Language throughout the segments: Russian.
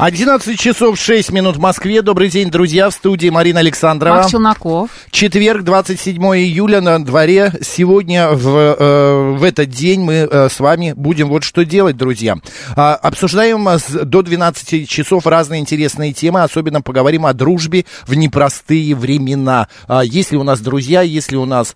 11 часов 6 минут в Москве. Добрый день, друзья, в студии Марина Александрова. Марк Челноков. Четверг, 27 июля на дворе. Сегодня в, э, в этот день мы э, с вами будем вот что делать, друзья. А, обсуждаем до 12 часов разные интересные темы. Особенно поговорим о дружбе в непростые времена. А, есть ли у нас друзья, есть ли у нас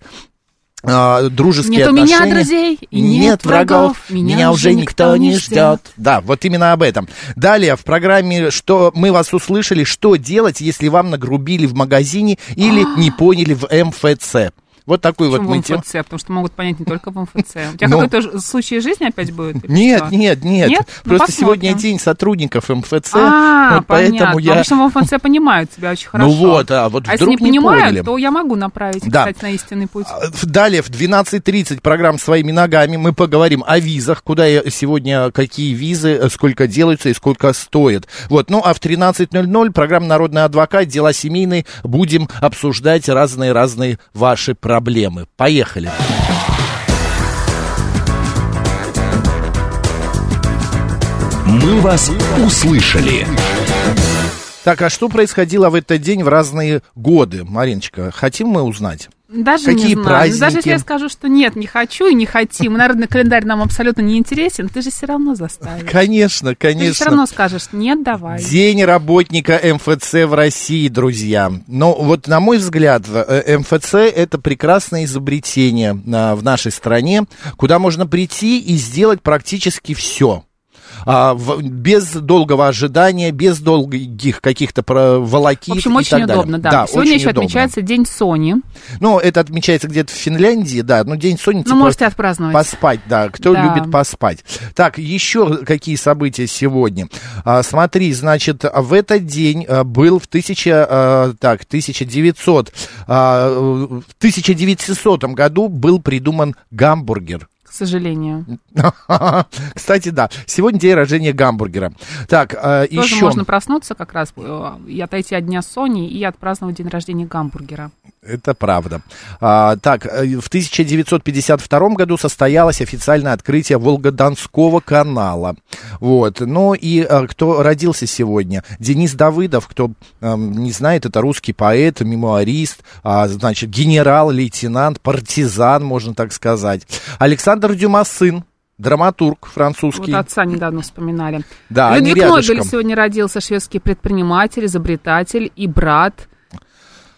а, дружеские Нет у отношения. меня друзей и нет, нет врагов, врагов. меня, уже никто не ждет. Да, вот именно об этом. Далее в программе, что мы вас услышали, что делать, если вам нагрубили в магазине или не поняли в МФЦ. Вот такой вот Почему мы в тем- МФЦ? Потому что могут понять не только в МФЦ. У тебя Ну. какой-то случай жизни опять будет? Нет, что? нет, нет, Нет? Ну, Просто посмотрим. сегодня день сотрудников МФЦ, А, вот поэтому я... Обычно в МФЦ понимают тебя очень хорошо. Ну вот, а вот А если вдруг не не понимают, поняли. то я могу направить, Да. кстати, на истинный путь. А, Далее в 12.30 программ «Своими ногами» мы поговорим о визах, куда я сегодня, какие визы, э, сколько делаются и сколько стоят. Вот, ну а в 13.00 программа «Народный адвокат», дела семейные, будем обсуждать разные-разные ваши проблемы. Поехали. «Мы вас услышали». Так, а что происходило в этот день в разные годы, Мариночка? Хотим мы узнать? Даже Какие не знаю. праздники? Даже если я скажу, что нет, не хочу и не хотим, народный календарь нам абсолютно не интересен, ты же все равно заставишь. Конечно, Ты же все конечно. равно скажешь, нет, давай. День работника МФЦ в России, друзья. Но вот, на мой взгляд, э, МФЦ это прекрасное изобретение а, в нашей стране, куда можно прийти и сделать практически все. А, в- без долгого ожидания, без долгих каких-то волокит В общем, очень так далее. удобно, да. Сегодня еще удобно. отмечается День Сони. Ну, это отмечается где-то в Финляндии, да, ну, День Сони, типа, Ну, можете отпраздновать. Поспать, да. Кто Да. любит поспать. Так, еще какие события сегодня? А, смотри, значит, в этот день а, был в 1000, а, так, 1900, а, в 1900 году был придуман гамбургер. К сожалению. Кстати, да, сегодня день рождения гамбургера. Так, а, Тоже еще... можно проснуться как раз э, и отойти от Дня Сони и отпраздновать день рождения гамбургера. Это правда. А, так, э, в 1952 году состоялось официальное открытие Волгодонского канала. Вот. Ну и э, кто родился сегодня? Денис Давыдов, кто эм, не знает, это русский поэт, мемуарист, а, значит, генерал, лейтенант, партизан, можно так сказать. Александр Дюма сын. Драматург французский. Вот отца недавно вспоминали. Да, Людвиг. Нобель сегодня родился, шведский предприниматель, изобретатель и брат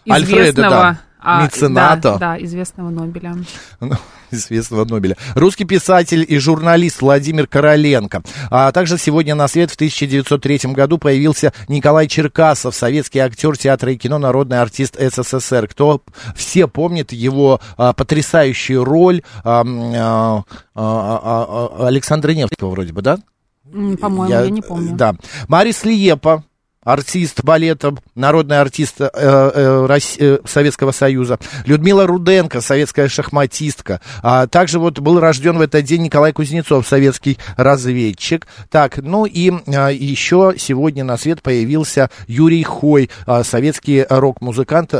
Альфреда, известного... да, а, мецената. Да, да, известного Нобеля. Ну, известного Нобеля. Русский писатель и журналист Владимир Короленко. А также сегодня на свет в 1903 году появился Николай Черкасов, советский актер театра и кино, народный артист СССР. Кто все помнит его а, потрясающую роль а, а, а, а, а, Александра Невского вроде бы, да? По-моему, я, не помню. Да. Марис Лиепа, артист балета, народный артист э, э, Рос- э, Советского Союза. Людмила Руденко, советская шахматистка. А также вот был рожден в этот день Николай Кузнецов, советский разведчик. Так, ну и а, еще сегодня на свет появился Юрий Хой, а, советский рок-музыкант,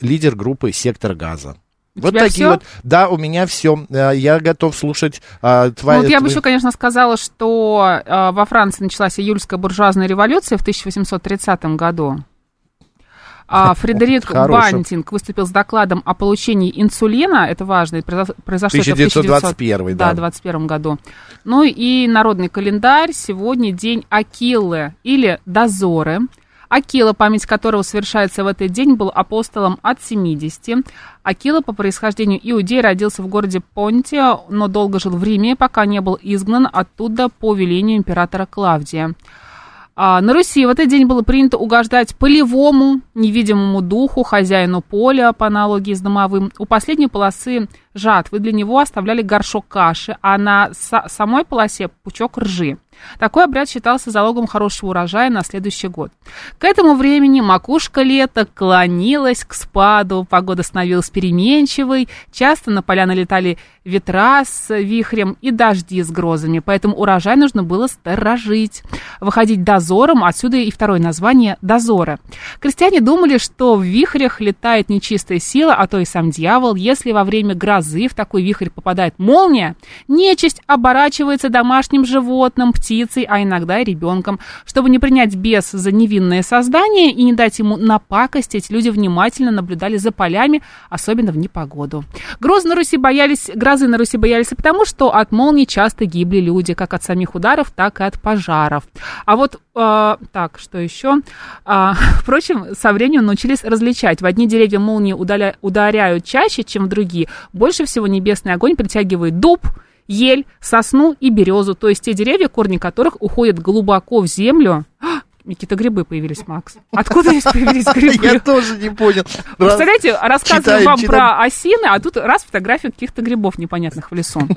лидер группы «Сектор газа». У Вот такие всё? вот. Да, у меня все. Я готов слушать а, твои. Ну, вот я бы еще, конечно, сказала, что э, во Франции началась июльская буржуазная революция в 1830 году. А Фредерик Хороший. Бантинг выступил с докладом о получении инсулина, это важно, и произошло произошло это в 1921, да. да, 21 году. Ну и народный календарь, сегодня день Акиллы или Дозоры. Акила, память которого совершается в этот день, был апостолом от 70. Акила по происхождению иудей родился в городе Понтия, но долго жил в Риме, пока не был изгнан оттуда по велению императора Клавдия. А, на Руси в этот день было принято угождать полевому, невидимому духу, хозяину поля, по аналогии с домовым. У последней полосы жатвы для него оставляли горшок каши, а на са- самой полосе пучок ржи. Такой обряд считался залогом хорошего урожая на следующий год. К этому времени макушка лета клонилась к спаду, погода становилась переменчивой, часто на поля налетали ветра с вихрем и дожди с грозами, поэтому урожай нужно было сторожить. Выходить дозором, отсюда и второе название дозора. Крестьяне думали, что в вихрях летает нечистая сила, а то и сам дьявол. Если во время грозы в такой вихрь попадает молния, нечисть оборачивается домашним животным, птицей, а иногда и ребенком. Чтобы не принять бес за невинное создание и не дать ему напакостить, люди внимательно наблюдали за полями, особенно в непогоду. Грозы на Руси боялись, грозы на Руси боялись потому, что от молний часто гибли люди, как от самих ударов, так и от пожаров. А вот, э, так, что еще? А, впрочем, со временем научились различать. В одни деревья молнии удаля, ударяют чаще, чем в другие. Больше всего небесный огонь притягивает дуб, ель, сосну и березу, то есть те деревья, корни которых уходят глубоко в землю. А, Какие-то грибы появились, Макс. Откуда здесь появились грибы? Я тоже не понял. Представляете, рассказываю вам про осины, а тут раз фотография каких-то грибов непонятных в лесу.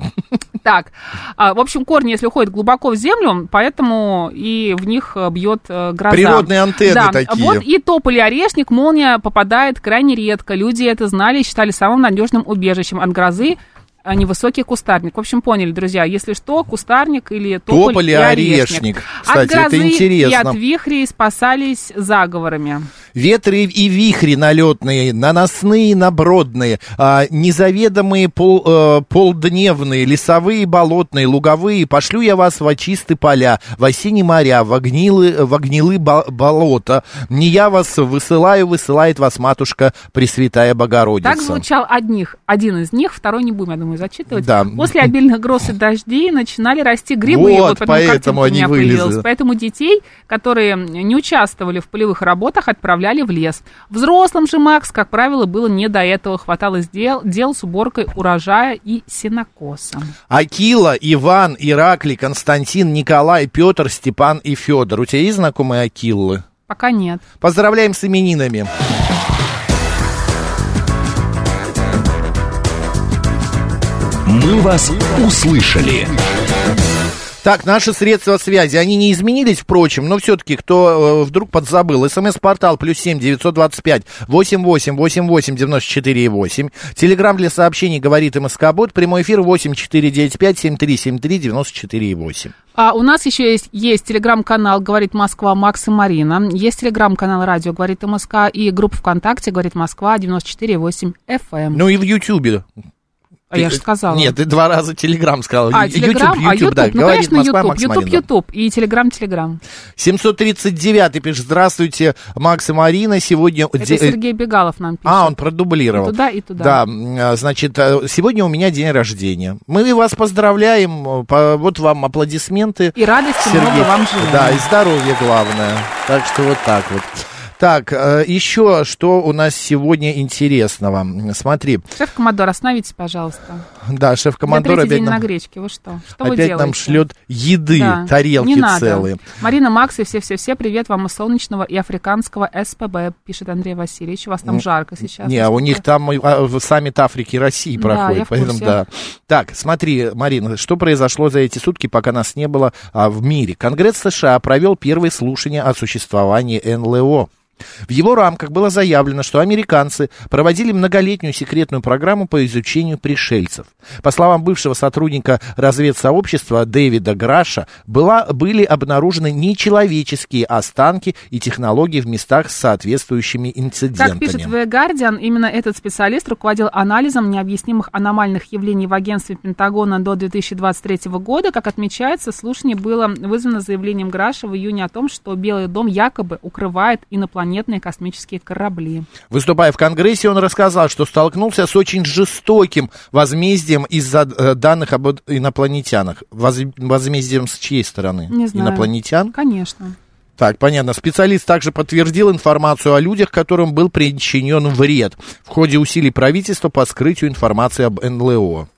Так, а, в общем, корни, если уходят глубоко в землю, поэтому и в них э, бьет э, гроза. Природные антенны да, такие. Вот и тополь и орешник, молния попадает крайне редко. Люди это знали и считали самым надежным убежищем от грозы а невысокий кустарник. В общем, поняли, друзья, если что, кустарник или тополь, Тополь и и орешник. орешник. от Кстати, это грозы и интересно. от вихрей спасались заговорами. Ветры и вихри налетные, наносные, набродные, а, незаведомые пол, э, полдневные, лесовые, болотные, луговые, пошлю я вас в чистые поля, в осенние моря, в огнилы, в огнилы бо- болота. Не я вас высылаю, высылает вас матушка Пресвятая Богородица. Так звучал одних, один из них, второй не будем, я думаю, зачитывать. Да. После обильных гроз и дождей начинали расти грибы. Вот, поэтому поэтому картинка у они вылезли. Поэтому детей, которые не участвовали в полевых работах, отправляли в лес. Взрослым же, Макс, как правило, было не до этого. Хватало дел, дел с уборкой урожая и сенокосом. Акила, Иван, Ираклий, Константин, Николай, Петр, Степан и Федор. У тебя есть знакомые Акиллы? Пока нет. Поздравляем с именинами. «Мы вас услышали». Так, наши средства связи, они не изменились, впрочем, но все-таки, кто э, вдруг подзабыл, смс-портал плюс семь девятьсот двадцать пять восемь восемь восемь восемь девяносто четыре восемь, телеграмм для сообщений говорит МСК Бот, прямой эфир восемь четыре девять пять семь три семь три девяносто четыре восемь. А у нас еще есть, есть телеграм-канал «Говорит Москва» Макс и Марина. Есть телеграм-канал «Радио говорит МСК» и группа ВКонтакте «Говорит Москва» 94,8 FM. Ну и в Ютьюбе. А я же сказала. Нет, ты два раза телеграм сказал. А, телеграм, а YouTube, YouTube, да, ну, говорит конечно, Москва, YouTube, Макс YouTube. YouTube и Телеграм, Телеграм. 739 пишет, здравствуйте, Макс и Марина, сегодня... Это де- Сергей Бегалов нам пишет. А, он продублировал. И туда, и туда. Да, а, значит, э, сегодня у меня день рождения. Мы вас поздравляем, э, вот вам аплодисменты. И радости Сергей. много вам желаем. Да, и здоровья главное. Так что вот так вот. Так, э, еще что у нас сегодня интересного? Смотри, Шеф-командор, остановитесь, пожалуйста. да, шеф-командор опять день нам, на гречке, вы что? Что вы опять делаете? нам шлет еды, Да, тарелки не надо. целые. Марина, Макс и все-все-все, привет вам из солнечного и африканского СПБ, пишет Андрей Васильевич. У вас там жарко сейчас. Не, у них там э, а, саммит Африки и России Да, проходит, я в поэтому курсе. да. Так, смотри, Марина, что произошло за эти сутки, пока нас не было а, в мире? Конгресс США провел первые слушания о существовании НЛО. В его рамках было заявлено, что американцы проводили многолетнюю секретную программу по изучению пришельцев. По словам бывшего сотрудника разведсообщества Дэвида Граша, была, были обнаружены нечеловеческие останки и технологии в местах с соответствующими инцидентами. Как пишет The Guardian, именно этот специалист руководил анализом необъяснимых аномальных явлений в агентстве Пентагона до 2023 года. Как отмечается, слушание было вызвано заявлением Граша в июне о том, что Белый дом якобы укрывает инопланетные космические корабли. Выступая в Конгрессе, он рассказал, что столкнулся с очень жестоким возмездием из-за э, данных об инопланетянах. Воз- возмездием с чьей стороны? Не знаю. Инопланетян? Конечно. Так, понятно. Специалист также подтвердил информацию о людях, которым был причинен вред в ходе усилий правительства по скрытию информации об НЛО.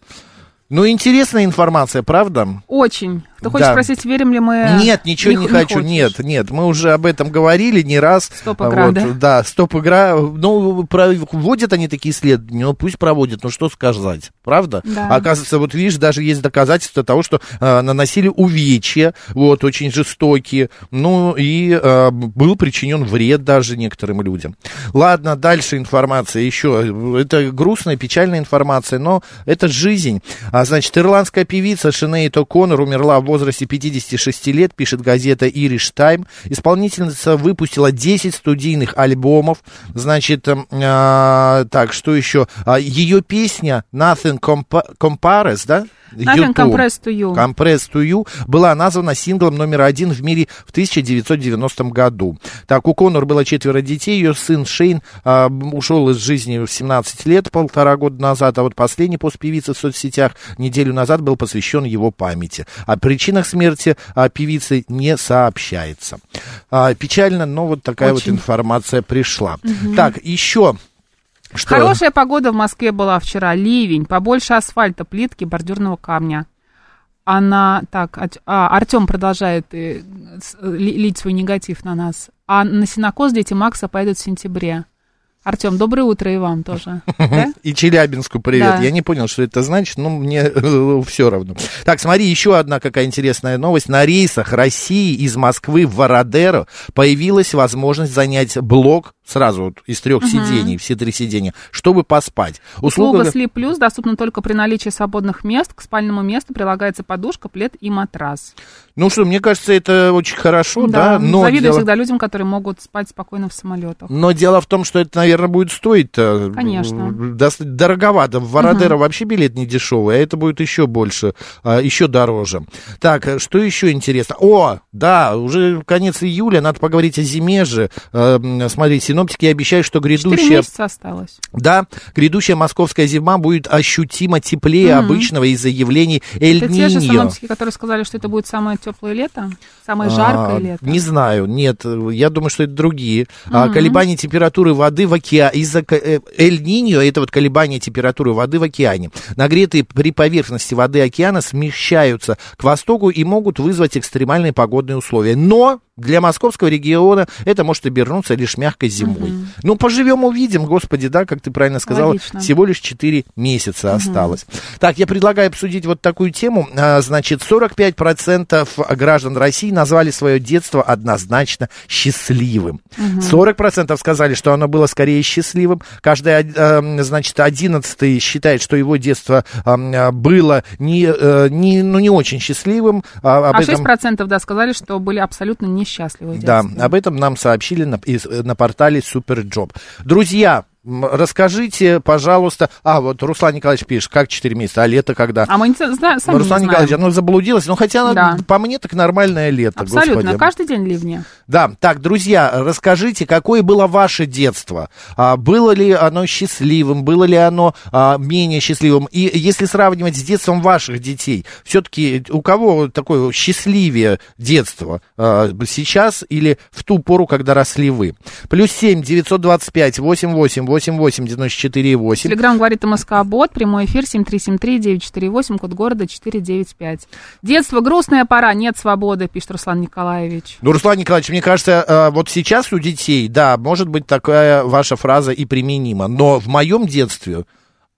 Ну, интересная информация, правда? Очень. Ты хочешь Да. спросить, верим ли мы? Нет, ничего не, хочу, хочешь? нет, нет, мы уже об этом говорили не раз. Стоп-игра, Вот, да? Да, стоп-игра, ну, проводят они такие исследования, ну, пусть проводят, ну, что сказать, правда? Да. Оказывается, вот видишь, даже есть доказательства того, что э, наносили увечья, вот, очень жестокие, ну, и э, был причинен вред даже некоторым людям. Ладно, дальше информация еще, это грустная, печальная информация, но это жизнь. А, значит, ирландская певица Шинейт О'Коннор умерла в возрасте 56 лет, пишет газета Irish Time. Исполнительница выпустила 10 студийных альбомов. Значит, а, так, что еще? А, ее песня Nothing Compa- Compares, да? YouTube. Compressed to You. Compressed to You была названа синглом номер один в мире в 1990 году. Так, у Конор было четверо детей, ее сын Шейн а, ушел из жизни в 17 лет, полтора года назад, а вот последний пост певицы в соцсетях неделю назад был посвящен его памяти. О причинах смерти а, певицы не сообщается. А, печально, но вот такая вот Очень. информация пришла. Так, еще... Что? Хорошая погода в Москве была вчера. Ливень, побольше асфальта, плитки, бордюрного камня. Она, так, а, Артем продолжает э, ли- лить свой негатив на нас. А на синокос дети Макса поедут в сентябре. Артем, доброе утро и вам тоже. Да? И Челябинску привет. Да. Я не понял, что это значит, но мне все равно. Так, смотри, еще одна какая интересная новость. На рейсах России из Москвы в Вородеро появилась возможность занять блок сразу вот из трех сидений, все три сидения, чтобы поспать. Услуга Sleep Plus доступна только при наличии свободных мест. К спальному месту прилагается подушка, плед и матрас. Ну что, мне кажется, это очень хорошо, да, но завидую дело, всегда людям, которые могут спать спокойно в самолетах. но дело в том, что это, наверное, будет стоить Конечно. дороговато. В Вородеро вообще билет не дешевый, а это будет еще больше, а, еще дороже. Так, э, что еще интересно? О, да, уже конец июля, надо поговорить о зиме же. Э, м, Смотри, синоптики обещают, что грядущая... месяца осталось. Да, грядущая московская зима будет ощутимо теплее обычного из-за явлений эль Это те же синоптики, которые сказали, что это будет самое теплое лето, самое жаркое А, лето. Не знаю, нет, я думаю, что это другие. А, колебания температуры воды в океане, из-за ка- э, Эль-Ниньо, это вот колебания температуры воды в океане. Нагретые при поверхности воды океана смещаются к востоку и могут вызвать экстремальные погодные условия. Но для московского региона это может обернуться лишь мягкой зимой. Ну, поживем, увидим, господи, да, как ты правильно сказала, Логично. всего лишь 4 месяца осталось. Так, я предлагаю обсудить вот такую тему. А, Значит, 45% граждан России назвали свое детство однозначно счастливым. 40% сказали, что оно было скорее счастливым. Каждый, эм, значит, одиннадцатый считает, что его детство э, было не, э, не, ну, не очень счастливым. А, об А этом- 6% да, сказали, что были абсолютно в да, об этом нам сообщили на, из- на портале Суперджоb. Друзья, расскажите, пожалуйста... А, вот Руслан Николаевич пишет, как 4 месяца, а лето когда? А мы не сами Руслан не Николаевич, знаем. оно заблудилось, ну хотя Да. по мне так нормальное лето, Абсолютно. господи. Каждый день ливни. Да, так, друзья, расскажите, какое было ваше детство? А, было ли оно счастливым, было ли оно а, менее счастливым? И если сравнивать с детством ваших детей, все-таки у кого такое счастливее детство? А, сейчас или в ту пору, когда росли вы? Плюс семь девятьсот двадцать пять восемь восемь восемь восемь девяносто четыре восемь. Телеграмм говорит МСК Бот, прямой эфир 7373948, код города 495. Детство, грустная пора, нет свободы, пишет Руслан Николаевич. Ну, Руслан Николаевич, мне кажется, э, вот сейчас у детей, да, может быть, такая ваша фраза и применима, но в моем детстве,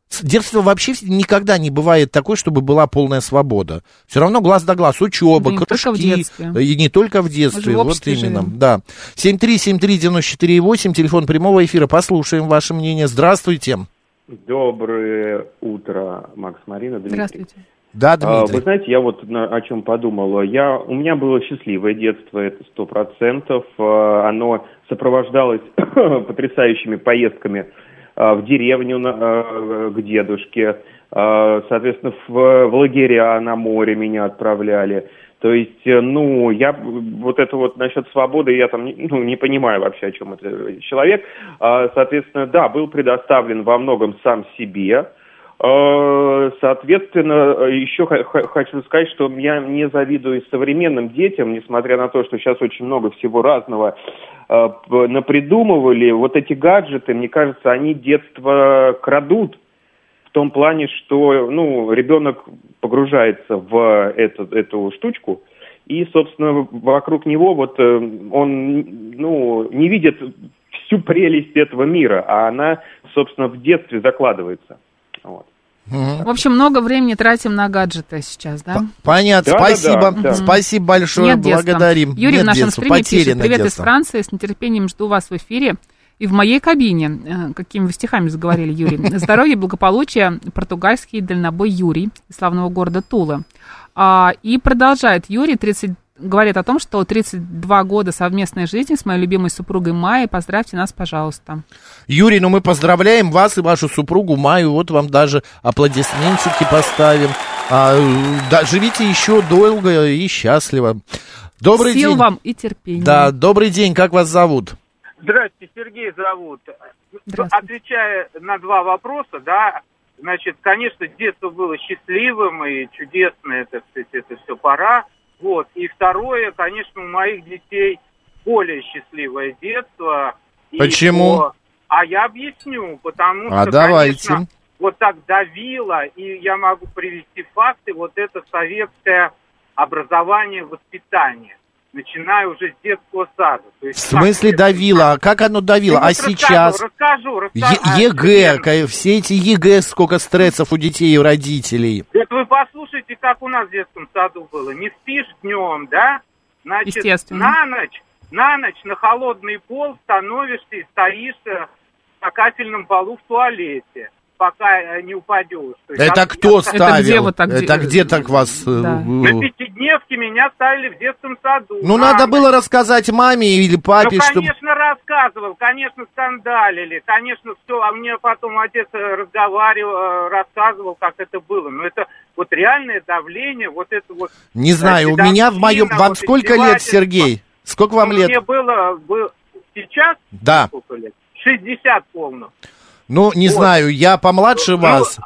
с- детство вообще никогда не бывает такой, чтобы была полная свобода. Все равно глаз да глаз, учеба, Да и не только в кружки, детстве. и не только в детстве, Мы в вот именно, живем. да. 7373948, телефон прямого эфира, послушаем ваше мнение. Здравствуйте. Доброе утро, Макс Марина. Дмитрий. Здравствуйте. Да, А, Дмитрий. Вы знаете, я вот о чем подумал. Я, у меня было счастливое детство, это сто процентов. А, Оно сопровождалось потрясающими поездками в деревню а, к дедушке. А, Соответственно, в, в лагеря на море меня отправляли. То есть, э, ну, я вот это вот насчет свободы, я там ну, не понимаю вообще, о чем это человек. Соответственно, да, был предоставлен во многом сам себе. Э, Соответственно, еще хочу сказать, что я не завидую современным детям, несмотря на то, что сейчас очень много всего разного э, напридумывали. Вот эти гаджеты, мне кажется, они детство крадут в том плане, что ну, ребенок погружается в эту, эту штучку, и, собственно, вокруг него вот э, он ну, не видит всю прелесть этого мира, а она, собственно, в детстве закладывается. Вот. В общем, много времени тратим на гаджеты сейчас, да? Понятно, Да, спасибо. да, да. Спасибо большое, Нет детства. благодарим. Юрий Нет в нашем детства, стриме пишет, привет из детство». Франции, с нетерпением жду вас в эфире. И в моей кабине, э, какими вы стихами заговорили, Юрий. Здоровье, благополучие, португальский дальнобой Юрий из славного города Тулы. А, и продолжает Юрий, 30, говорит о том, что 32 года совместной жизни с моей любимой супругой Майей. Поздравьте нас, пожалуйста. Юрий, ну мы поздравляем вас и вашу супругу Маю. Вот вам даже аплодисментики поставим. А, да, живите еще долго и счастливо. Добрый Сил день. вам и терпения. Да, добрый день, как вас зовут? Здравствуйте, Сергей зовут. Здравствуйте. Отвечая на два вопроса, да, значит, конечно, детство было счастливым и чудесное, это, это все пора. Вот. И второе, конечно, у моих детей более счастливое детство. Почему? по- А я объясню, потому А что, давайте. конечно, вот так давило, и я могу привести факты, вот это советское образование, воспитание, начиная уже с детского сада. То В есть, смысле как- давило? А как оно давило? ну, А сейчас? Расскажу, расскажу. Е- расскажу. А, ЕГЭ, все эти ЕГЭ, сколько стрессов у детей и у родителей. Вот вы послушайте, как у нас в детском саду было. Не спишь днем, да? Значит, Естественно. на ночь, на ночь на холодный пол становишься и стоишь э, на кафельном полу в туалете, пока э, не упадешь. То есть Это кто я- ставил? где вот так Это де- где так вас... э, Да. э, На пятидневке меня ставили в детском саду. Ну, На надо ночь. было рассказать маме или папе, ну, чтобы... конечно, рассказывал, конечно, скандалили, конечно, все, а мне потом отец э, разговаривал, э, рассказывал, как это было. Но это вот реальное давление, вот это вот... Не знаю, у меня в моем... Вам вот сколько лет. Сергей? Сколько вам Ну, лет? Мне было, бы- сейчас Да. сколько лет? 60 полно. Ну, не Вот. знаю, я помладше Ну, вас.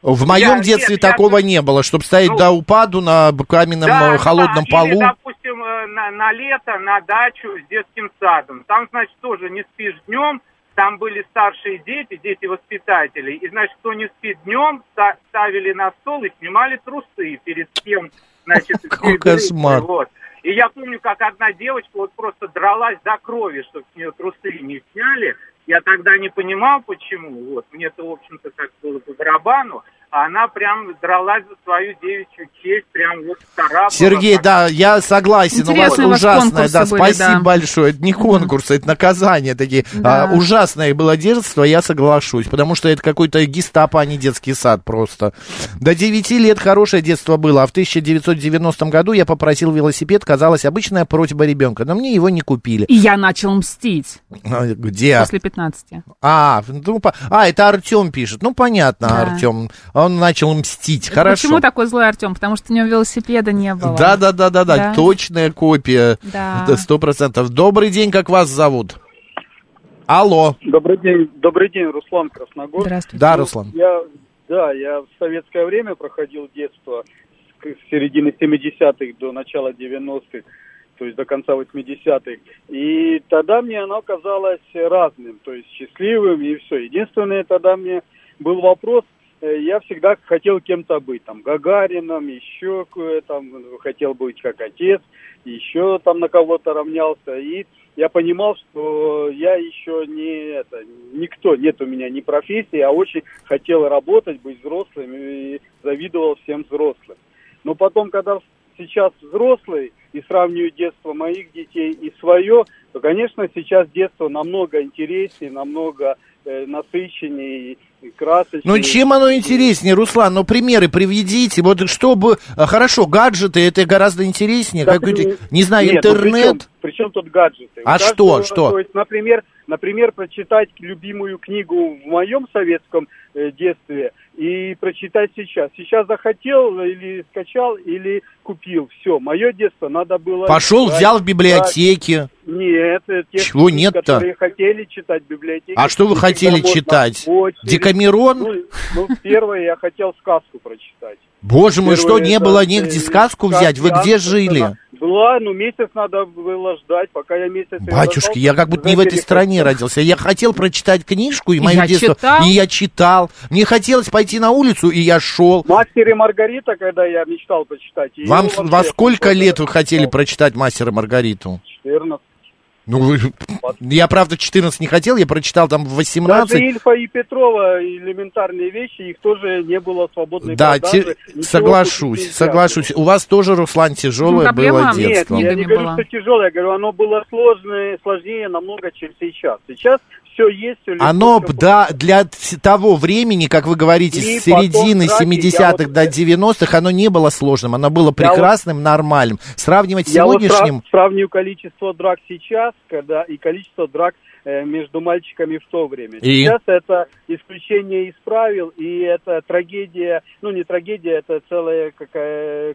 В моем я- детстве нет, я- такого не было, чтобы стоять Ну, до упаду на каменном Да, э, холодном да, полу. Или, допустим, э, на, на лето на дачу с детским садом. Там, значит, тоже не спишь днем, там были старшие дети, дети воспитателей. И, значит, кто не спит днем, ста- ставили на стол и снимали трусы перед тем, значит, Какой кошмар. Вот. И я помню, как одна девочка вот просто дралась до крови, чтобы с нее трусы не сняли. Я тогда не понимал, почему. Вот. Мне-то, в общем-то, как было по барабану. А она прям дралась за свою девичью честь, прям вот старалась. Сергей, да, я согласен, у вас Интересные у вас ужасное, конкурсы да, были, спасибо да. большое. Это не конкурсы, это наказания такие. Да. А, ужасное было детство, я соглашусь, потому что это какой-то гестапо, а не детский сад просто. До 9 лет хорошее детство было, а в 1990 году я попросил велосипед, казалось, обычная просьба ребенка, но мне его не купили. И я начал мстить А, Где? после 15. А, ну, по- а, это Артем пишет. Ну, понятно, Да. Артем. Он начал мстить. Хорошо. Почему такой злой Артем? Потому что у него велосипеда не было. Да, да, да, да, да, Да. точная копия. Да. Это Сто процентов. Добрый день, как вас зовут? Алло. Добрый день, добрый день, Руслан Красногор. Здравствуйте. Да, Руслан. Я, да, я в советское время проходил детство с, середины 70-х до начала 90-х, то есть до конца 80-х. И тогда мне оно казалось разным, то есть счастливым и все. Единственное, тогда мне был вопрос, я всегда хотел кем-то быть, там, Гагарином, еще там, хотел быть как отец, еще там на кого-то равнялся. И я понимал, что я еще не это, никто, нет у меня ни профессии, а очень хотел работать, быть взрослым и завидовал всем взрослым. Но потом, когда сейчас взрослый и сравниваю детство моих детей и свое, то, конечно, сейчас детство намного интереснее, намного э, насыщеннее и, и красочнее. Ну, чем оно интереснее, Руслан? Ну, примеры приведите. Вот чтобы... а, Хорошо, гаджеты, это гораздо интереснее. Так, Какой-то, не- не знаю, нет, ну, интернет. причем, причем тут гаджеты? А У каждого, что, что? То есть, например, например, прочитать любимую книгу в моем советском э, детстве и прочитать сейчас. Сейчас захотел или скачал, или купил. Все, мое детство надо было... Пошел, читать, взял в библиотеке. Нет, э, те Чего нет-то? которые хотели читать в библиотеке. А что вы хотели читать? очередь. Декамерон? Ну, ну, первое я хотел сказку прочитать. Боже мой, что, не было э, негде сказку взять? Вы где жили? Была, но месяц надо было ждать, пока я месяц... Батюшки, ждал, я как будто не в этой стране родился. Я хотел прочитать книжку, и мое я детство... читал. И я читал. Мне хотелось пойти на улицу, и я шел. Мастер и Маргарита, когда я мечтал почитать. Вам во сколько лет вы хотели читал. прочитать «Мастера и Маргариту»? 14. Ну, вы... Я, правда, 14 не хотел, я прочитал там в 18. Даже Ильфа и Петрова, элементарные вещи, их тоже не было свободной Да, продажи. те- соглашусь, согласоглашусь. У вас тоже, Руслан, тяжелое проблема было нет, детство. Нет, я книгами не говорю, была. что тяжелое, я говорю, оно было сложное, сложнее намного, чем сейчас. Сейчас все есть, все легко. Оно, всё да, для того времени, как вы говорите, И с середины потом, кстати, 70-х я вот- до 90-х, оно не было сложным, оно было Я вот- прекрасным, нормальным. Сравнивать с Я вот сегодняшним... сра- сравниваю количество драк сейчас, когда и количество драк э, между мальчиками в то время. И? Сейчас это исключение из правил, и это трагедия, ну не трагедия, это целое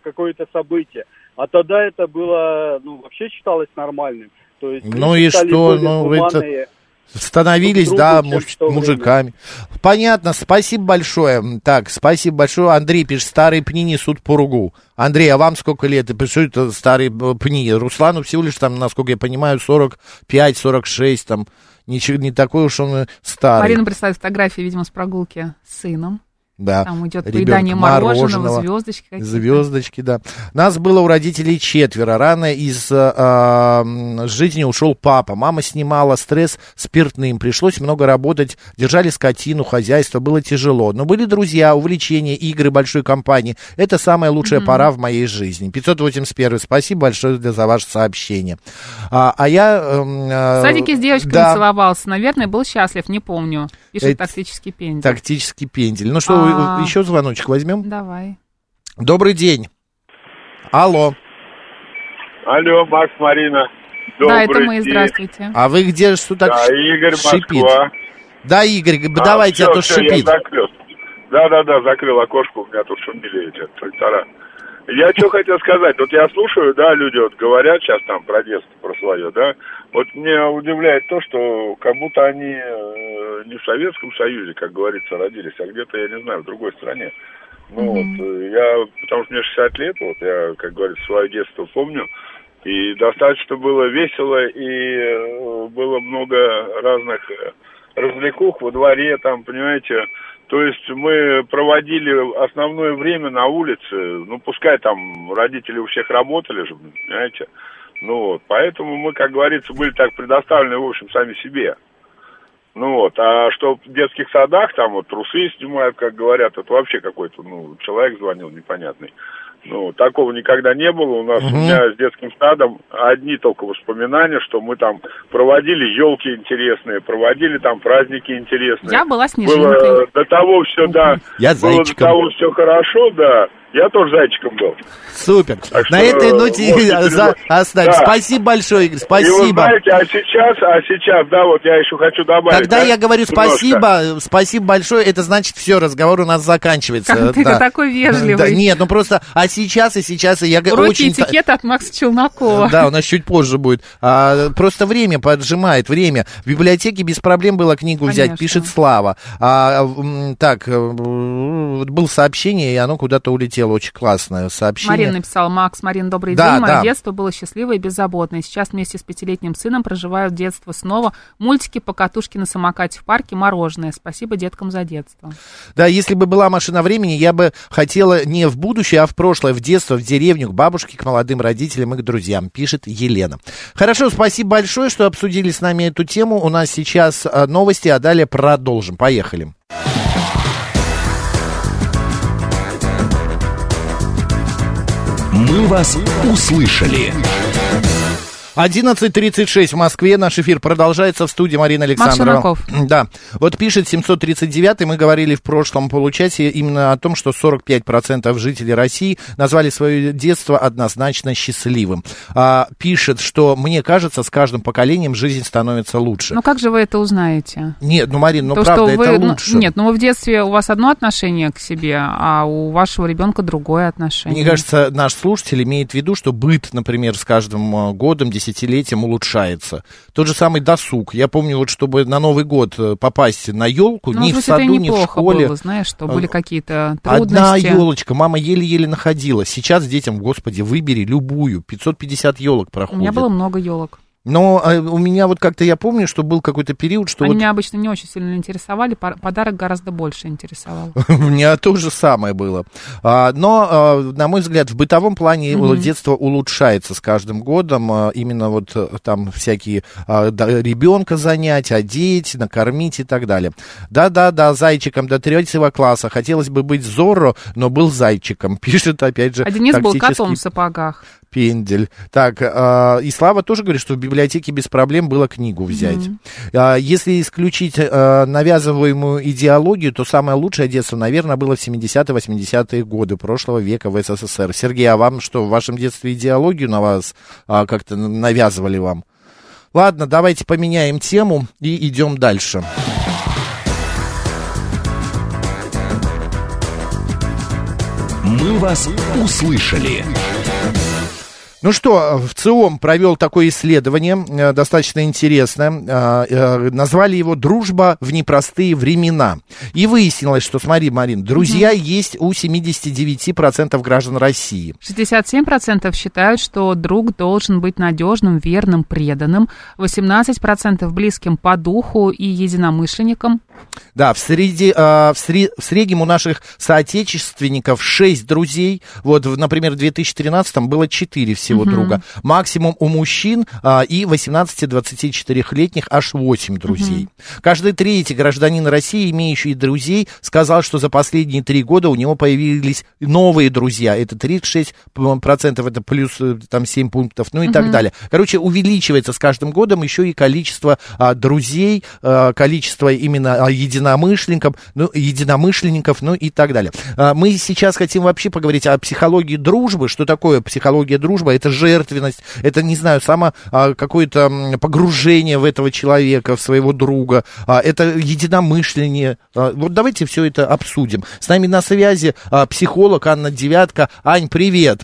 какое-то событие. А тогда это было, ну вообще считалось нормальным. То есть Ну и что? Ну, это- гуманные. Становились, друг да, муж- то время. мужиками. Понятно, спасибо большое. Так, спасибо большое. Андрей пишет, старые пни несут поругу. Андрей, а вам сколько лет? И что это старые э, пни? Руслану всего лишь там, насколько я понимаю, 45-46, там, ничего, не такой уж он старый. Марина прислала фотографии, видимо, с прогулки с сыном. Да. Там идет Ребенок поедание мороженого, звездочки какие-то. Звездочки, да. Нас было у родителей четверо. Рано из э, жизни ушел папа. Мама снимала стресс спиртным. Пришлось много работать. Держали скотину, хозяйство. Было тяжело. Но были друзья, увлечения, игры большой компании. Это самая лучшая пора в моей жизни. 581. Спасибо большое за ваше сообщение. А, а я... эм, э, В садике с девочками да, целовался. Наверное, был счастлив, не помню. Пишет Это- тактический пендель. Тактический пендель. Ну что, А. еще звоночек возьмем? Давай. Добрый день. Алло. Алло, Макс, Марина. да, это Добрый мы, день. здравствуйте. А вы где что так Да, Игорь, шипит? Москва. Да, Игорь, А, давайте, а, всё, то всё, шипит. Да-да-да, закрыл окошко, у меня тут шумели эти трактора. Я что хотел сказать, вот я слушаю, да, люди вот говорят сейчас там про детство, про свое, да, вот меня удивляет то, что как будто они э, не в Советском Союзе, как говорится, родились, а где-то, я не знаю, в другой стране. Ну вот, э, я, потому что мне 60 лет, вот я, как говорится, свое детство помню, и достаточно было весело, и э, было много разных развлекух во дворе, там, понимаете, то есть мы проводили основное время на улице, ну, пускай там родители у всех работали же, понимаете, ну вот, поэтому мы, как говорится, были так предоставлены, в общем, сами себе. Ну вот, а что в детских садах там вот трусы снимают, как говорят, это вообще какой-то, ну, человек звонил непонятный. Ну, такого никогда не было. У нас у меня с детским садом одни только воспоминания, что мы там проводили елки интересные, проводили там праздники интересные. Я была Было снежинкой. до того все, да. Я было зайчиком. до того все хорошо, да. Я тоже зайчиком был. Супер. Так На что, этой ноте вот, за- оставим. да. Спасибо большое, Игорь, И вы спасибо. знаете, а сейчас, а сейчас, да, вот я еще хочу добавить. Когда да, я говорю немножко. спасибо, спасибо большое, это значит все, разговор у нас заканчивается. Как ты Да. такой вежливый. Да, нет, ну просто, а сейчас и сейчас и я г- Уроки очень... этикета от Макса Челнокова. Да, у нас чуть позже будет. А, просто время поджимает, время. В библиотеке без проблем было книгу взять, Конечно. пишет Слава. А, так, э, было сообщение, и оно куда-то улетело. Очень классное сообщение. Марина написала, Макс, Марин, добрый Да, день. Мое да. детство было счастливое и беззаботное. Сейчас вместе с пятилетним сыном проживаю детство снова. Мультики, покатушки на самокате в парке, мороженое. Спасибо деткам за детство. Да, если бы была машина времени, я бы хотела не в будущее, а в прошлое, в детство, в деревню, к бабушке, к молодым родителям и к друзьям, пишет Елена. Хорошо, спасибо большое, что обсудили с нами эту тему. У нас сейчас а, новости, а далее продолжим. Поехали. «Мы вас услышали». 11.36 в Москве. Наш эфир продолжается в студии Марина Александрова. Да. Вот пишет 739 мы говорили в прошлом получасе именно о том, что 45% жителей России назвали свое детство однозначно счастливым. А, пишет, что мне кажется, с каждым поколением жизнь становится лучше. Ну как же вы это узнаете? Нет, ну, Марин, ну То, правда, что вы, это ну, лучше. нет, ну вы в детстве у вас одно отношение к себе, а у вашего ребенка другое отношение. Мне кажется, наш слушатель имеет в виду, что быт, например, с каждым э, годом, десятилетием улучшается. Тот же самый досуг. Я помню, вот чтобы на Новый год э, попасть на елку, Ну, ни в саду, ни в школе. было, знаешь, что были Э, какие-то Одна трудности. елочка, мама еле-еле находила. Сейчас детям, господи, выбери любую. 550 елок У проходит. меня было много елок. Но э, у меня вот как-то я помню, что был какой-то период, что Они вот меня обычно не очень сильно интересовали, подарок гораздо больше интересовал. У меня то же самое было. А, Но, а, на мой взгляд, в бытовом плане детство улучшается с каждым годом. А, Именно вот э, там всякие а, ребенка занять, одеть, накормить и так далее. Да-да-да, зайчиком до третьего класса. Хотелось бы быть Зорро, но был зайчиком. Пишет, опять же, А Денис был котом в сапогах. Пендель. Так, а, и Слава тоже говорит, что в библиотеке без проблем было книгу взять. Мгм. А, если исключить а, навязываемую идеологию, то самое лучшее детство, наверное, было в 70-80-е годы прошлого века в СССР. Сергей, а вам что, в вашем детстве идеологию на вас а, как-то навязывали вам? Ладно, давайте поменяем тему и идем дальше. «Мы вас услышали». Ну что, в ЦИОМ провел такое исследование, э, достаточно интересное. Э, э, Назвали его «Дружба в непростые времена». И выяснилось, что, смотри, Марин, друзья есть у 79% граждан России. 67% считают, что друг должен быть надежным, верным, преданным. 18% близким по духу и единомышленникам. Да, в, среди, в, сре- в среднем у наших соотечественников 6 друзей. Вот, например, в 2013 было 4 всего Мгм. друга. Максимум у мужчин а, и 18-24-летних аж 8 друзей. Каждый третий гражданин России, имеющий друзей, сказал, что за последние три года у него появились новые друзья. Это 36%, это плюс э, там 7 пунктов, ну и так Мгм. далее. Короче, увеличивается с каждым годом еще и количество а, друзей, а, количество именно а, единомышленников, ну, единомышленников, ну и так далее. А, мы сейчас хотим вообще поговорить о психологии дружбы. Что такое психология дружбы? Это жертвенность, это, не знаю, само а, какое-то погружение в этого человека, в своего друга, а, это единомышление. А, вот давайте все это обсудим. С нами на связи а, психолог Анна Девятка. Ань, привет.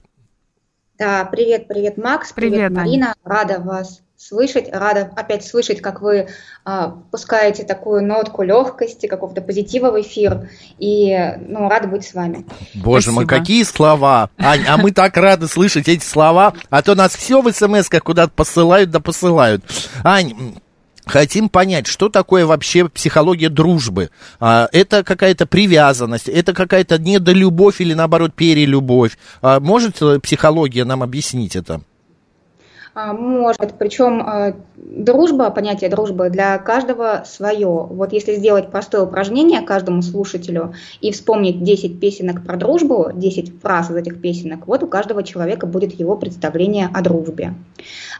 Да, привет, привет, Макс, привет, Привет, Аня. Марина, рада вас слышать, рада опять слышать, как вы а, пускаете такую нотку легкости, какого-то позитива в эфир, и, ну, рада быть с вами. Боже мой, какие слова. Ань, а мы так рады слышать эти слова, а то нас все в смс-ках куда-то посылают, да посылают. Ань, Хотим понять, что такое вообще психология дружбы. А, это какая-то привязанность, это какая-то недолюбовь или наоборот перелюбовь. А, может э, психология нам объяснить это? А, Может, причем а, дружба, понятие дружбы для каждого свое. Вот если сделать простое упражнение каждому слушателю и вспомнить 10 песенок про дружбу, 10 фраз из этих песенок, вот у каждого человека будет его представление о дружбе.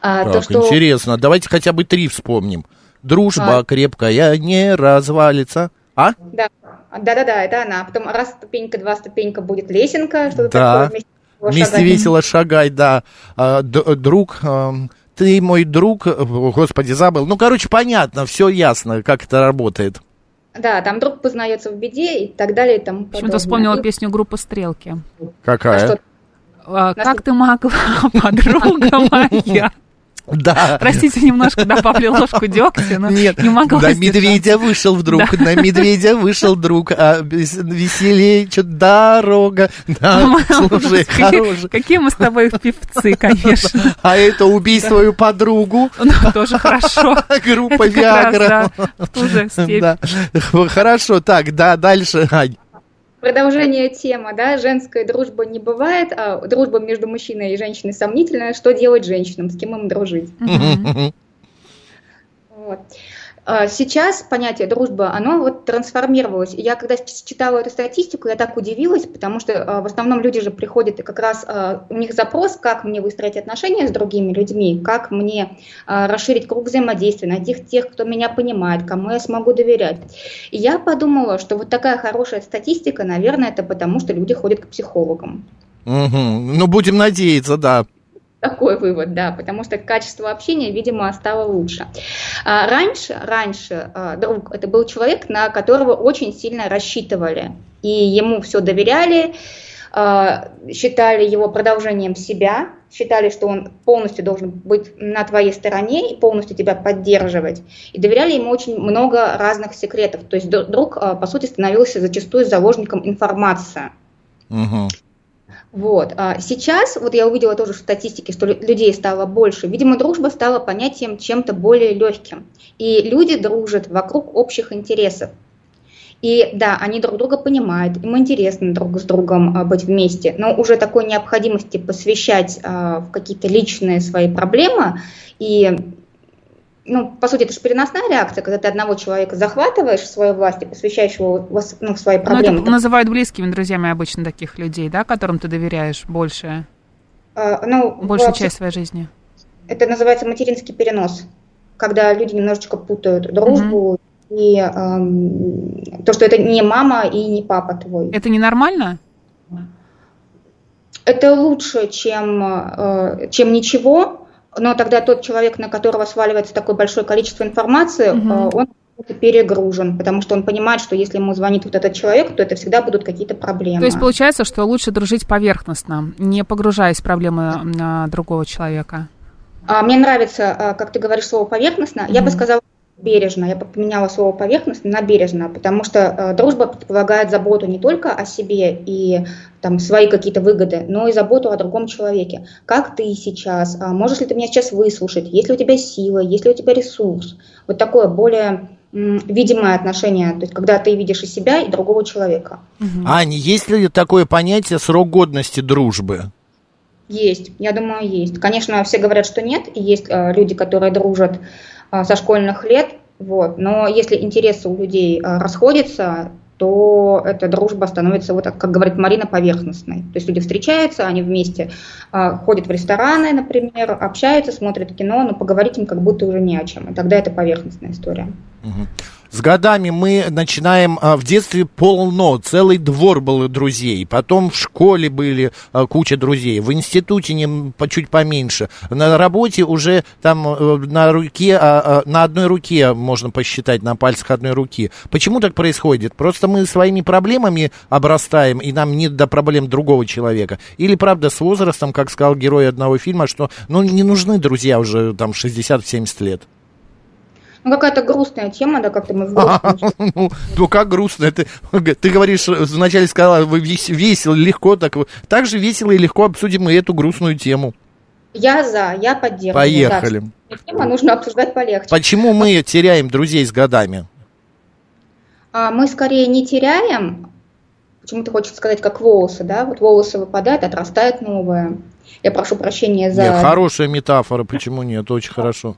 А, Так, то, что- интересно. Давайте хотя бы три вспомним. Дружба А. крепкая не развалится. А? Да, да, да, это она. Потом раз ступенька, два ступенька будет лесенка, что-то Да. такое вместе шагать. весело шагай, да. А, д- друг, эм, ты мой друг, э, господи, забыл. Ну, короче, понятно, все ясно, как это работает. Да, там друг познается в беде и так далее и тому Почему-то подобное. вспомнила И- песню группы «Стрелки». Какая? что? А, Как ты могла, подруга моя? Да. Простите, немножко добавлю ложку дегтя, но Нет, не могла на медведя вышел вдруг, Да. на медведя вышел друг, а вес- веселее, что дорога, да, слушай, Какие- хороший. Какие мы с тобой певцы, конечно. А это убей свою подругу. Ну, тоже хорошо. Группа Виагра. в ту же степь. Да. Хорошо, так, да, дальше, Ань. Продолжение темы, да, женская дружба не бывает, а дружба между мужчиной и женщиной сомнительная. Что делать женщинам, с кем им дружить? Вот. А Сейчас понятие дружба, оно вот трансформировалось. Я когда читала эту статистику, я так удивилась, потому что а, в основном люди же приходят и как раз а, у них запрос, как мне выстроить отношения с другими людьми, как мне расширить круг взаимодействия, найти тех, кто меня понимает, кому я смогу доверять. И я подумала, что вот такая хорошая статистика, наверное, это потому, что люди ходят к психологам. Мгм. Ну, будем надеяться, да. Такой вывод, да, потому что качество общения, видимо, стало лучше. А раньше, раньше а, друг это был человек, на которого очень сильно рассчитывали, и ему все доверяли, э, считали его продолжением себя, считали, что он полностью должен быть на твоей стороне и полностью тебя поддерживать. И доверяли ему очень много разных секретов. То есть друг, э, по сути, становился зачастую заложником информации. Угу. Вот. А сейчас, вот я увидела тоже в статистике, что людей стало больше. Видимо, дружба стала понятием чем-то более легким. И люди дружат вокруг общих интересов. И да, они друг друга понимают, им интересно друг с другом а, быть вместе, но уже такой необходимости посвящать а, в какие-то личные свои проблемы и ну, по сути, это же переносная реакция, когда ты одного человека захватываешь в свою власть и посвящаешь его ну, в свои проблемы. Ну, это называют близкими друзьями обычно таких людей, да, которым ты доверяешь больше, а, ну, большую часть своей жизни. Это называется материнский перенос, когда люди немножечко путают дружбу угу и э, то, что это не мама и не папа твой. Это ненормально? Это лучше, чем, э, чем ничего, но тогда тот человек, на которого сваливается такое большое количество информации, угу. он перегружен, потому что он понимает, что если ему звонит вот этот человек, то это всегда будут какие-то проблемы. То есть получается, что лучше дружить поверхностно, не погружаясь в проблемы на другого человека. А, мне нравится, а, как ты говоришь слово поверхностно. Mm-hmm. Я бы сказала бережно. Я поменяла слово поверхностно на бережно, потому что э, дружба предполагает заботу не только о себе и там свои какие-то выгоды, но и заботу о другом человеке. Как ты сейчас? А можешь ли ты меня сейчас выслушать? Есть ли у тебя сила? Есть ли у тебя ресурс? Вот такое более видимое отношение, то есть когда ты видишь и себя, и другого человека. Угу. Аня, есть ли такое понятие срок годности дружбы? Есть, я думаю, есть. Конечно, все говорят, что нет, и есть э, люди, которые дружат со школьных лет, вот. Но если интересы у людей а, расходятся, то эта дружба становится, вот как говорит Марина, поверхностной. То есть люди встречаются, они вместе э, ходят в рестораны, например, общаются, смотрят кино, но поговорить им как будто уже не о чем. И тогда это поверхностная история. Угу. С годами мы начинаем а, в детстве полно, целый двор был друзей, потом в школе были а, куча друзей, в институте не, по, чуть поменьше, на работе уже там а, на руке, а, на одной руке можно посчитать, на пальцах одной руки. Почему так происходит? Просто мы своими проблемами обрастаем, и нам нет до проблем другого человека. Или, правда, с возрастом, как сказал герой одного фильма, что ну, не нужны друзья уже там 60-70 лет. Ну, какая-то грустная тема, да, как-то мы в ну, ну, как грустно? Ты, ты говоришь, вначале сказала, вы весело, легко, так, так же весело и легко обсудим и эту грустную тему. Я за, я поддерживаю. Поехали. Да, тема нужно обсуждать полегче. Почему мы теряем друзей с годами? А, мы скорее не теряем, почему-то хочется сказать, как волосы, да, вот волосы выпадают, отрастает новое. Я прошу прощения за... Нет, хорошая метафора, почему нет, очень хорошо.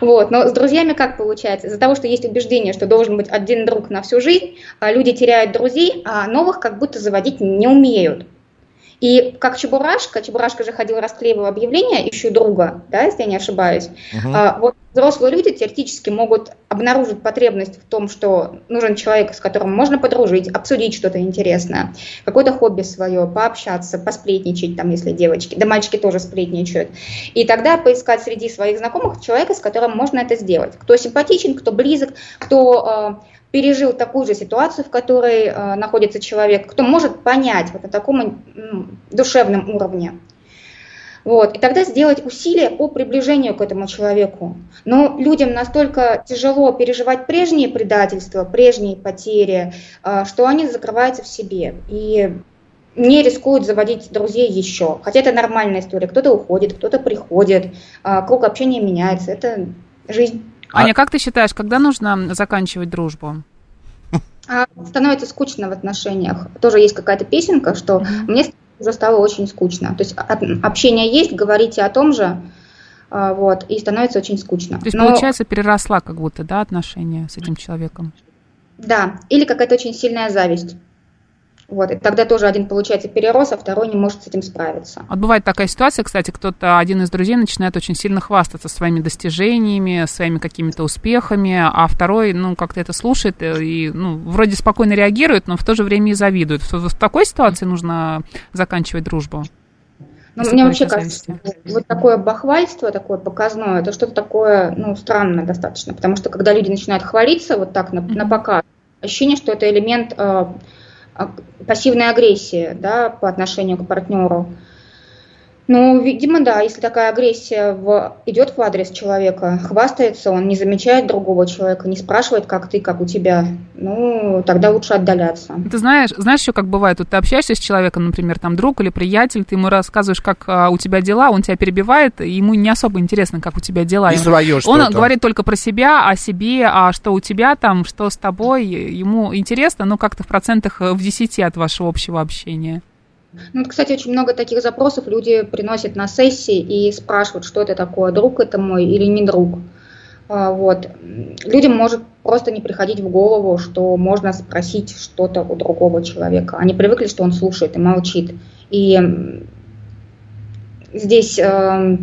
Вот. Но с друзьями как получается? Из-за того, что есть убеждение, что должен быть один друг на всю жизнь, а люди теряют друзей, а новых как будто заводить не умеют. И как Чебурашка, Чебурашка же ходил, расклеивал объявления, ищу друга, да, если я не ошибаюсь. Uh-huh. А, вот взрослые люди теоретически могут обнаружить потребность в том, что нужен человек, с которым можно подружить, обсудить что-то интересное, какое-то хобби свое, пообщаться, посплетничать, там, если девочки, да мальчики тоже сплетничают. И тогда поискать среди своих знакомых человека, с которым можно это сделать. Кто симпатичен, кто близок, кто а, пережил такую же ситуацию, в которой э, находится человек, кто может понять вот на таком душевном уровне. Вот. И тогда сделать усилия по приближению к этому человеку. Но людям настолько тяжело переживать прежние предательства, прежние потери, э, что они закрываются в себе. И не рискуют заводить друзей еще. Хотя это нормальная история. Кто-то уходит, кто-то приходит, э, круг общения меняется. Это жизнь. А Аня, как ты считаешь, когда нужно заканчивать дружбу? А, становится скучно в отношениях. Тоже есть какая-то песенка, что mm-hmm. мне уже стало очень скучно. То есть общение есть, говорите о том же, а, вот, и становится очень скучно. То есть, Но... получается, переросла как будто, да, отношения с этим человеком? Да, или какая-то очень сильная зависть. Вот, и тогда тоже один, получается, перерос, а второй не может с этим справиться. Вот бывает такая ситуация, кстати, кто-то, один из друзей начинает очень сильно хвастаться своими достижениями, своими какими-то успехами, а второй, ну, как-то это слушает и, ну, вроде спокойно реагирует, но в то же время и завидует. В, в такой ситуации нужно заканчивать дружбу? Ну, мне вообще кажется, вот такое бахвальство, такое показное, это что-то такое, ну, странное достаточно, потому что когда люди начинают хвалиться вот так на, на показ, ощущение, что это элемент э, пассивной агрессии да, по отношению к партнеру. Ну, видимо, да, если такая агрессия в, идет в адрес человека, хвастается он, не замечает другого человека, не спрашивает, как ты, как у тебя, ну, тогда лучше отдаляться. Ты знаешь, знаешь еще, как бывает, вот ты общаешься с человеком, например, там друг или приятель, ты ему рассказываешь, как а, у тебя дела, он тебя перебивает, и ему не особо интересно, как у тебя дела. И свое Он что-то. говорит только про себя, о себе, а что у тебя там, что с тобой, ему интересно, но как-то в процентах э, в 10 от вашего общего общения. Ну, кстати, очень много таких запросов люди приносят на сессии и спрашивают, что это такое, друг это мой или не друг. А, Вот. Людям может просто не приходить в голову, что можно спросить что-то у другого человека. Они привыкли, что он слушает и молчит. И здесь э,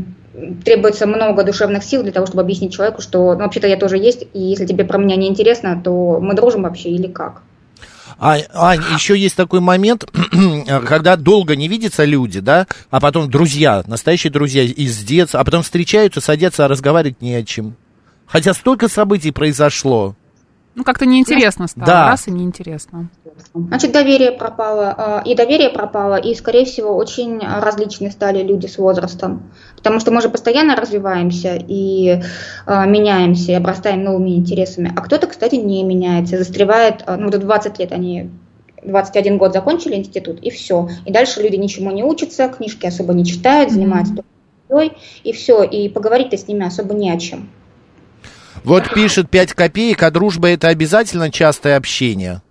требуется много душевных сил для того, чтобы объяснить человеку, что ну, вообще-то я тоже есть, и если тебе про меня не интересно, то мы дружим вообще или как. Ань, Ань, еще есть такой момент, когда долго не видятся люди, да, а потом друзья, настоящие друзья из детства, а потом встречаются, садятся, а разговаривать не о чем. Хотя столько событий произошло. Ну, как-то неинтересно стало, Да. раз и неинтересно. Значит, доверие пропало, э, и доверие пропало, и, скорее всего, очень различные стали люди с возрастом. Потому что мы же постоянно развиваемся и э, меняемся, и обрастаем новыми интересами. А кто-то, кстати, не меняется, застревает, э, ну, в 20 лет они 21 год закончили институт, и все. И дальше люди ничему не учатся, книжки особо не читают, занимаются только едой, и все. И поговорить-то с ними особо не о чем. Вот пишет 5 копеек, а дружба это обязательно частое общение.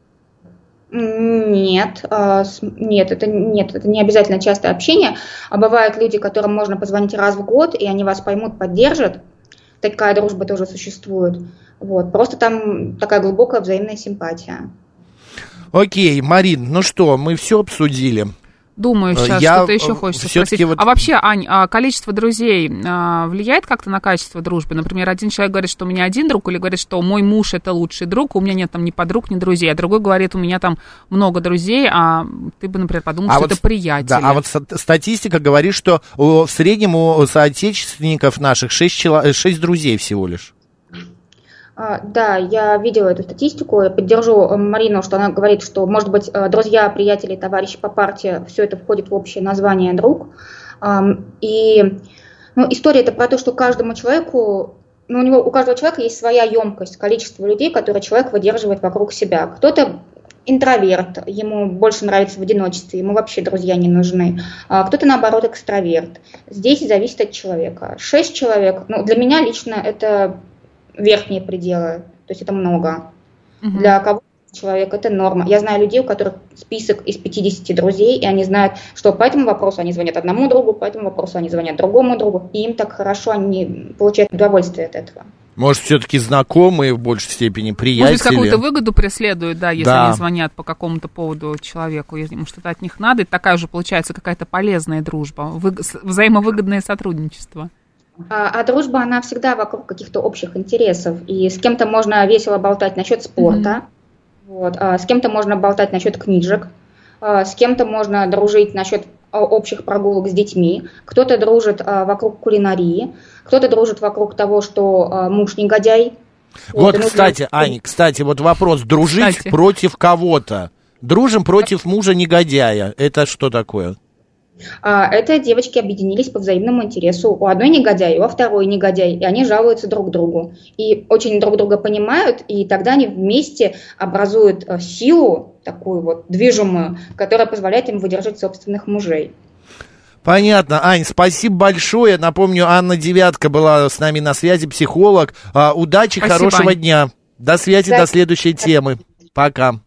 Нет, а, нет, это нет, это не обязательно частое общение. А бывают люди, которым можно позвонить раз в год, и они вас поймут, поддержат. Такая дружба тоже существует. Вот. Просто там такая глубокая взаимная симпатия. Окей, Марин, ну что, мы все обсудили. Думаю, Э, сейчас я, что-то еще э, хочется спросить. вот- А вообще, Ань, а количество друзей а, влияет как-то на качество дружбы? Например, один человек говорит, что у меня один друг, или говорит, что мой муж это лучший друг, у меня нет там ни подруг, ни друзей, а другой говорит, у меня там много друзей, а ты бы, например, подумал, что это с- приятели. Да, а вот ста- статистика говорит, что в среднем у соотечественников наших 6, друзей всего лишь. А, Да, я видела эту статистику, я поддержу э, Марину, что она говорит, что, может быть, э, друзья, приятели, товарищи по партии, все это входит в общее название «друг». И ну, история это про то, что каждому человеку, ну, у него у каждого человека есть своя емкость, количество людей, которые человек выдерживает вокруг себя. Кто-то интроверт, ему больше нравится в одиночестве, ему вообще друзья не нужны. А кто-то, наоборот, экстраверт. Здесь зависит от человека. Шесть человек, ну, для меня лично это верхние пределы, то есть это много. Для кого человек это норма. Я знаю людей, у которых список из 50 друзей, и они знают, что по этому вопросу они звонят одному другу, по этому вопросу они звонят другому другу, и им так хорошо, они получают удовольствие от этого. Может, все-таки знакомые в большей степени, Может приятели. быть, какую-то выгоду преследуют, да, если Да. они звонят по какому-то поводу человеку, если ему что-то от них надо, это такая уже получается какая-то полезная дружба, вы- с- взаимовыгодное сотрудничество. А, а дружба, она всегда вокруг каких-то общих интересов. И с кем-то можно весело болтать насчет спорта, вот, а с кем-то можно болтать насчет книжек, а с кем-то можно дружить насчет общих прогулок с детьми, кто-то дружит а, вокруг кулинарии, кто-то дружит вокруг того, что а, муж негодяй. Вот, нужно- кстати, Ань, кстати, вот вопрос. Дружить Кстати. против кого-то. Дружим против мужа-негодяя. Это что такое? А, Это девочки объединились по взаимному интересу. У одной негодяй, у второй негодяй, и они жалуются друг другу. И очень друг друга понимают, и тогда они вместе образуют э, силу, такую вот движимую, которая позволяет им выдержать собственных мужей. Понятно. Ань, спасибо большое. Напомню, Анна Девятка была с нами на связи, психолог. А, удачи, Спасибо, хорошего Ань. дня. До связи, Да. до следующей темы. Пока.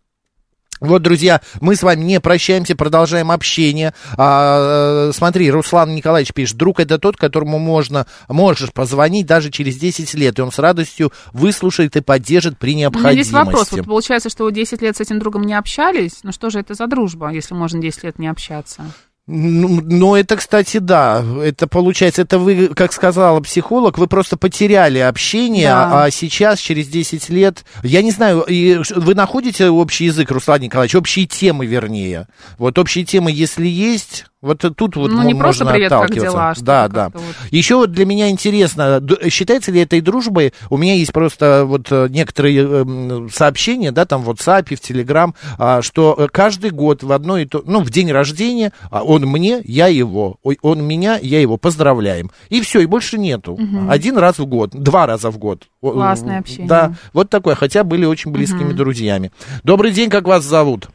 Вот, друзья, мы с вами не прощаемся, продолжаем общение. А, э, смотри, Руслан Николаевич пишет, друг это тот, которому можно, можешь позвонить даже через 10 лет, и он с радостью выслушает и поддержит при необходимости. здесь вопрос. Вот получается, что вы 10 лет с этим другом не общались. Ну что же это за дружба, если можно 10 лет не общаться? Ну, ну, это, кстати, да. Это получается, это вы, как сказала психолог, вы просто потеряли общение, Да. а сейчас, через 10 лет, я не знаю, и вы находите общий язык, Руслан Николаевич, общие темы, вернее. Вот общие темы, если есть, Вот тут вот Ну, не просто можно «Привет, как отталкиваться. дела», а да, да. вот. Еще вот для меня интересно, считается ли этой дружбой, у меня есть просто вот э, некоторые эм, сообщения, да, там в WhatsApp, в Telegram, а, что э, каждый год в одно и то, ну, в день рождения, а, он мне, я его, он меня, я его, поздравляем. И все, и больше нету. Мгм. Один раз в год, два раза в год. Классное м, общение. Да, вот такое, хотя были очень близкими Мгм. друзьями. Добрый день, как вас зовут?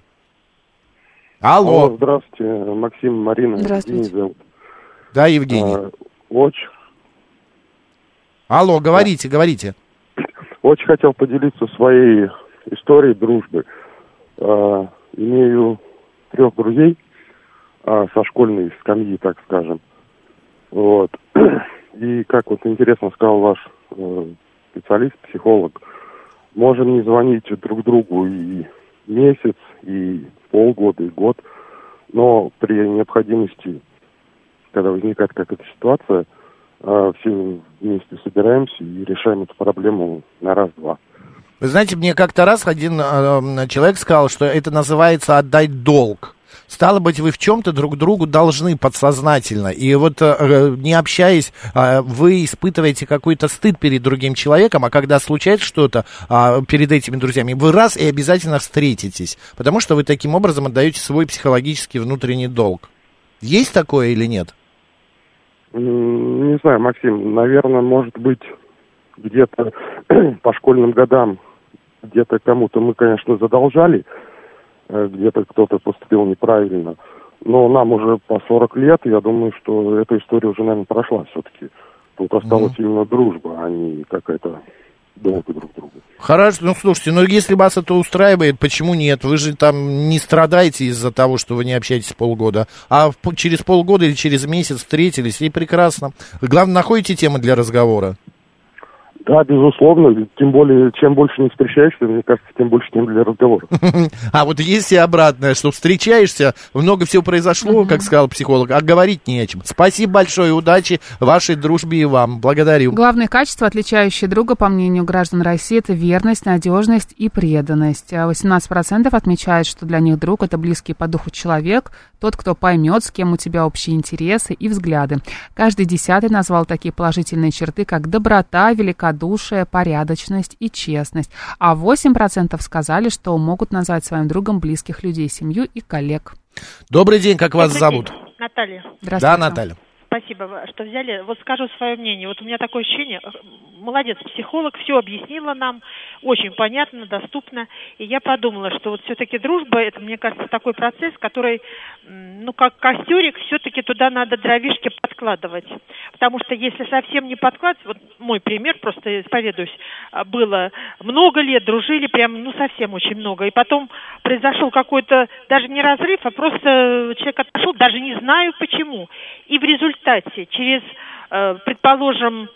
Алло. Алло, здравствуйте, Максим, Марина. Здравствуйте. Евгений зовут. Да, Евгений. А, очень, Алло, говорите, говорите. очень хотел поделиться своей историей дружбы. А, имею трех друзей а, со школьной скамьи, так скажем. Вот. И как вот интересно сказал ваш э, специалист, психолог, можем не звонить друг другу и месяц, и полгода, и год, но при необходимости, когда возникает какая-то ситуация, э, все вместе собираемся и решаем эту проблему на раз-два. Вы знаете, мне как-то раз один э, человек сказал, что это называется отдать долг. Стало быть, вы в чем-то друг другу должны подсознательно. И вот э, не общаясь, э, вы испытываете какой-то стыд перед другим человеком, а когда случается что-то э, перед этими друзьями, вы раз и обязательно встретитесь. Потому что вы таким образом отдаете свой психологический внутренний долг. Есть такое или нет? Не знаю, Максим, наверное, может быть, где-то по школьным годам где-то кому-то мы, конечно, задолжали, э, где-то кто-то поступил неправильно. Но нам уже по 40 лет, я думаю, что эта история уже, наверное, прошла все-таки. Тут осталась именно дружба, а не какая-то долг друг другу. Хорошо, ну слушайте, ну если вас это устраивает, почему нет? Вы же там не страдаете из-за того, что вы не общаетесь полгода, а через полгода или через месяц встретились, и прекрасно. Главное, находите темы для разговора. Да, безусловно, тем более, чем больше не встречаешься, мне кажется, тем больше тем для разговора. А вот есть и обратное, что встречаешься, много всего произошло, как сказал психолог, а говорить не о чем. Спасибо большое, удачи вашей дружбе и вам. Благодарю. Главные качества, отличающие друга, по мнению граждан России, это верность, надежность и преданность. А 18% отмечают, что для них друг – это близкий по духу человек, тот, кто поймет, с кем у тебя общие интересы и взгляды. Каждый десятый назвал такие положительные черты, как доброта, великодушие, порядочность и честность. А 8% сказали, что могут назвать своим другом близких людей, семью и коллег. Добрый день, как вас зовут? Наталья. Да, Наталья. Спасибо, что взяли. Вот скажу свое мнение. Вот у меня такое ощущение, э, молодец, психолог, все объяснила нам, очень понятно, доступно. И я подумала, что вот все-таки дружба, это, мне кажется, такой процесс, который, ну, как костерик, все-таки туда надо дровишки подкладывать. Потому что если совсем не подкладывать, вот мой пример, просто исповедуюсь, а, было много лет, дружили прям, ну, совсем очень много. И потом произошел какой-то, даже не разрыв, а просто человек отошел, даже не знаю почему. И в результате через, э, предположим,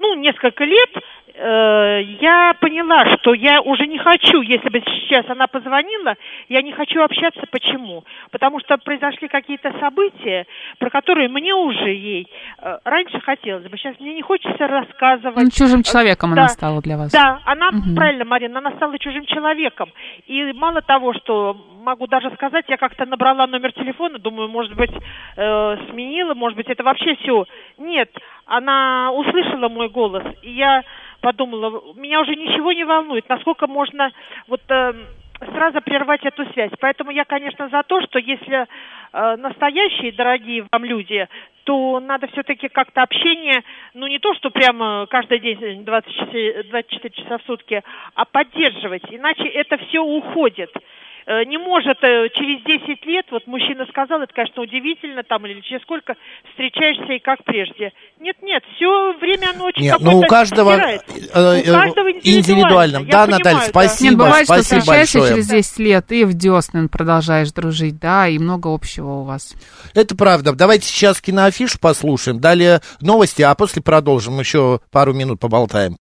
ну, несколько лет я поняла, что я уже не хочу, если бы сейчас она позвонила, я не хочу общаться. Почему? Потому что произошли какие-то события, про которые мне уже ей э, раньше хотелось бы. Сейчас мне не хочется рассказывать. Ну, чужим человеком она Да. стала для вас. Да, она, Мгм. правильно, Марина, она стала чужим человеком. И мало того, что могу даже сказать, я как-то набрала номер телефона, думаю, может быть, э, сменила, может быть, это вообще все. Нет, она услышала мой голос, и я подумала, меня уже ничего не волнует, насколько можно вот э, сразу прервать эту связь. Поэтому я, конечно, за то, что если э, настоящие, дорогие вам люди, то надо все-таки как-то общение, ну не то, что прямо каждый день 20 часа- 24 часа в сутки, а поддерживать, иначе это все уходит. Э, Не может э, через 10 лет, вот мужчина сказал, это, конечно, удивительно, там, или через сколько встречаешься и как прежде. Нет, нет, все время оно очень Нет, ну какое-то у каждого, э, У э, каждого индивидуально. Да, понимаю, Наталья, да. спасибо. Нет, бывает, что спасибо встречаешься большое. через 10 лет и в десны продолжаешь дружить, да, и много общего у вас. Это правда. Давайте сейчас киноафишу послушаем, далее новости, а после продолжим. Еще пару минут поболтаем.